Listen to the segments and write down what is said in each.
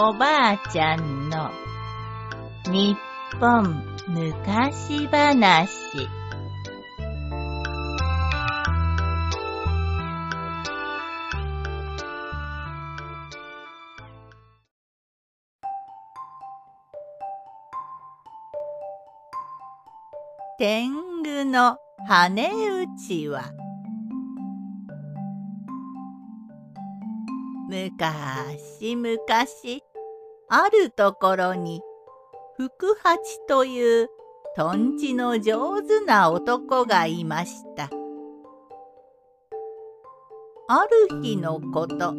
おばあちゃんの日本昔話。天狗の羽打ちは。むかしむかしあるところに福八というとんちの上手な男がいました。ある日のこと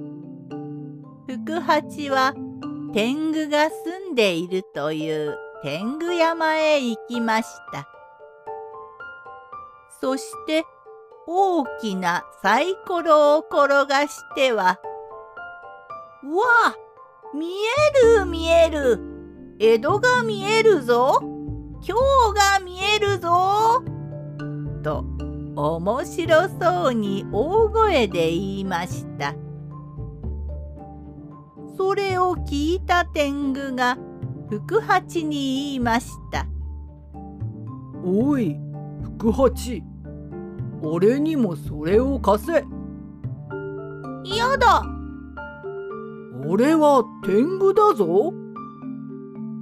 福八は天狗が住んでいるという天狗山へ行きました。そして大きなサイコロを転がしてはわあ見える見える。江戸が見えるぞ。今日が見えるぞ。と面白そうに大声で言いました。それを聞いた天狗が福八に言いました「おい福八。俺にもそれを貸せ」「嫌だ俺は天狗だぞ。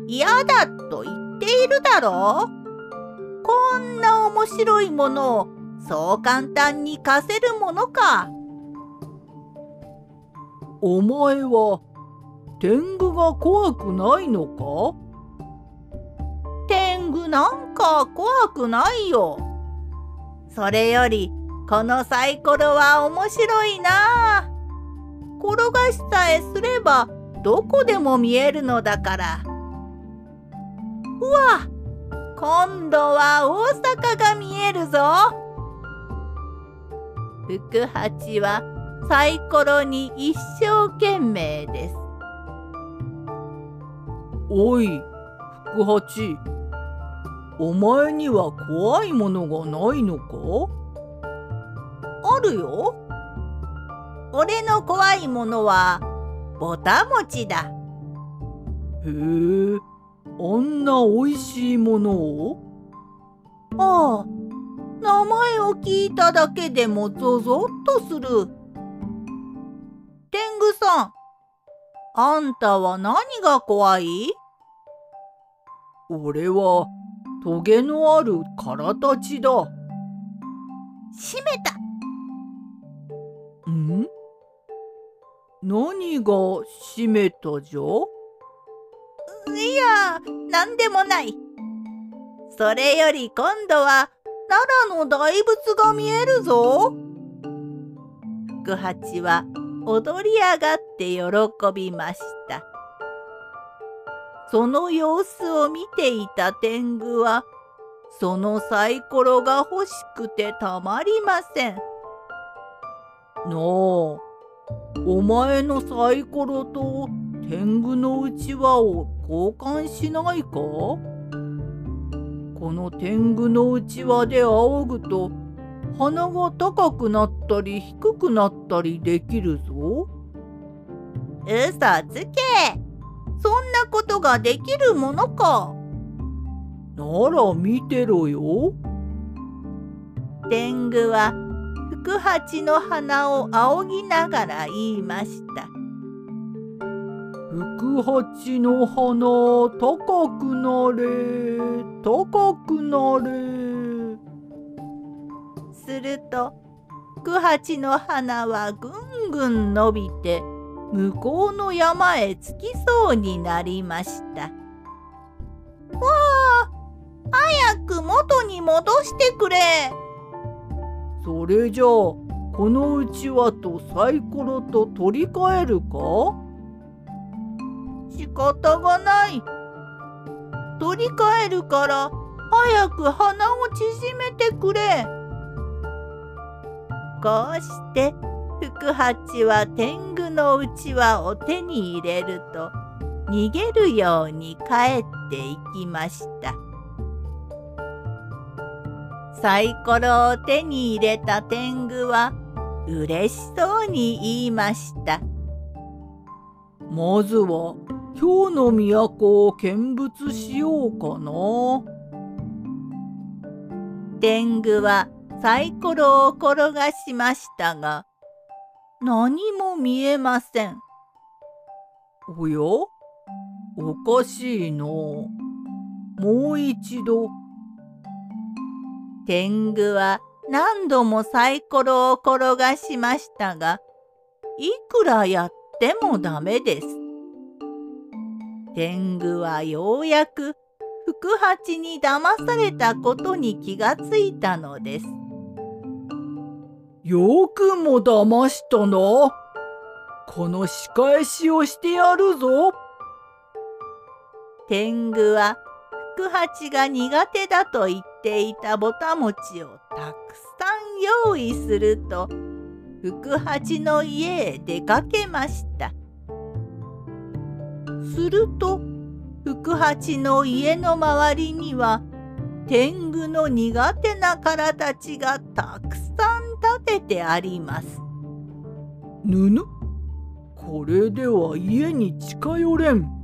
嫌だと言っているだろうこんな面白いものをそう簡単に貸せるものか。お前は天狗が怖くないのか？天狗なんか怖くないよ。それよりこのサイコロは面白いなあ。転がしさえすればどこでも見えるのだから。うわ今度は大阪が見えるぞ。福八はサイコロに一生懸命です。おい福八お前には怖いものがないのか？あるよ。俺の怖いものはぼたもちだ。へえ、あんなおいしいものを？ああ、名前を聞いただけでもゾゾッとする。天狗さん、あんたは何が怖い？俺はトゲのあるからたちだ。閉めた。ん？何が閉めたじゃ？いや、なんでもない。それより今度は奈良の大仏が見えるぞ。福八は踊り上がって喜びました。その様子を見ていた天狗は、そのサイコロが欲しくてたまりません。なあ、お前のサイコロと天狗のうちわを交換しないか？この天狗のうちわで仰ぐと鼻が高くなったり低くなったりできるぞ。嘘つけそんなことができるものかなら見てろよ。天狗は福八の鼻を仰ぎながら言いました。福八の花高くなれ高くなれすると福八の花はぐんぐん伸びて向こうの山へ着きそうになりました。わあ早く元に戻してくれそれじゃあこのうちわとサイコロと取り替えるか？仕方がない。取り替えるから早く鼻を縮めてくれ。こうして福八は天狗のうちわを手に入れると逃げるように帰っていきました。サイコロを手に入れた天狗は嬉しそうに言いました。まずは今日の都を見物しようかな。天狗はサイコロを転がしましたが、何も見えません。おや？おかしいの。もう一度。天狗は何度もサイコロを転がしましたが、いくらやってもダメです。天狗はようやく福八に騙されたことに気がついたのです。よくも騙したな。この仕返しをしてやるぞ。天狗は福八が苦手だと言っていたぼたもちをたくさん用意すると福八の家へ出かけましたすると福八の家の周りには天狗の苦手な殻たちがたくさん立ててあります。ぬぬこれでは家に近寄れん。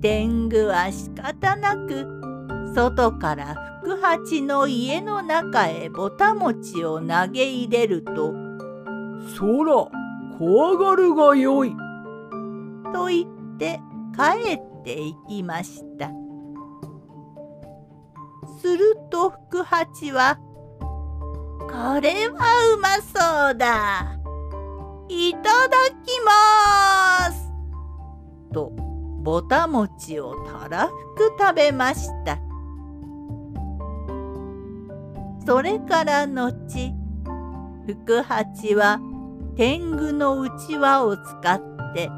天狗は仕方なく外から福八の家の中へぼたもちを投げ入れると「そら怖がるがよい」と言って帰っていきました。すると福八は「これはうまそうだ。いただきます」とぼたもちをたらふく食べました。それから後福八は天狗のうちわを使って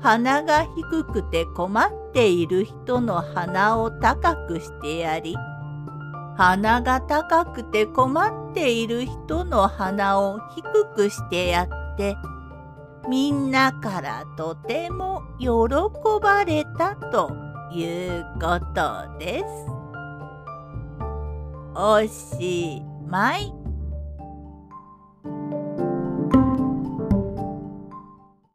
鼻が低くて困っている人の鼻を高くしてやり鼻が高くて困っている人の鼻を低くしてやってみんなからとても喜ばれたということです。おしまい。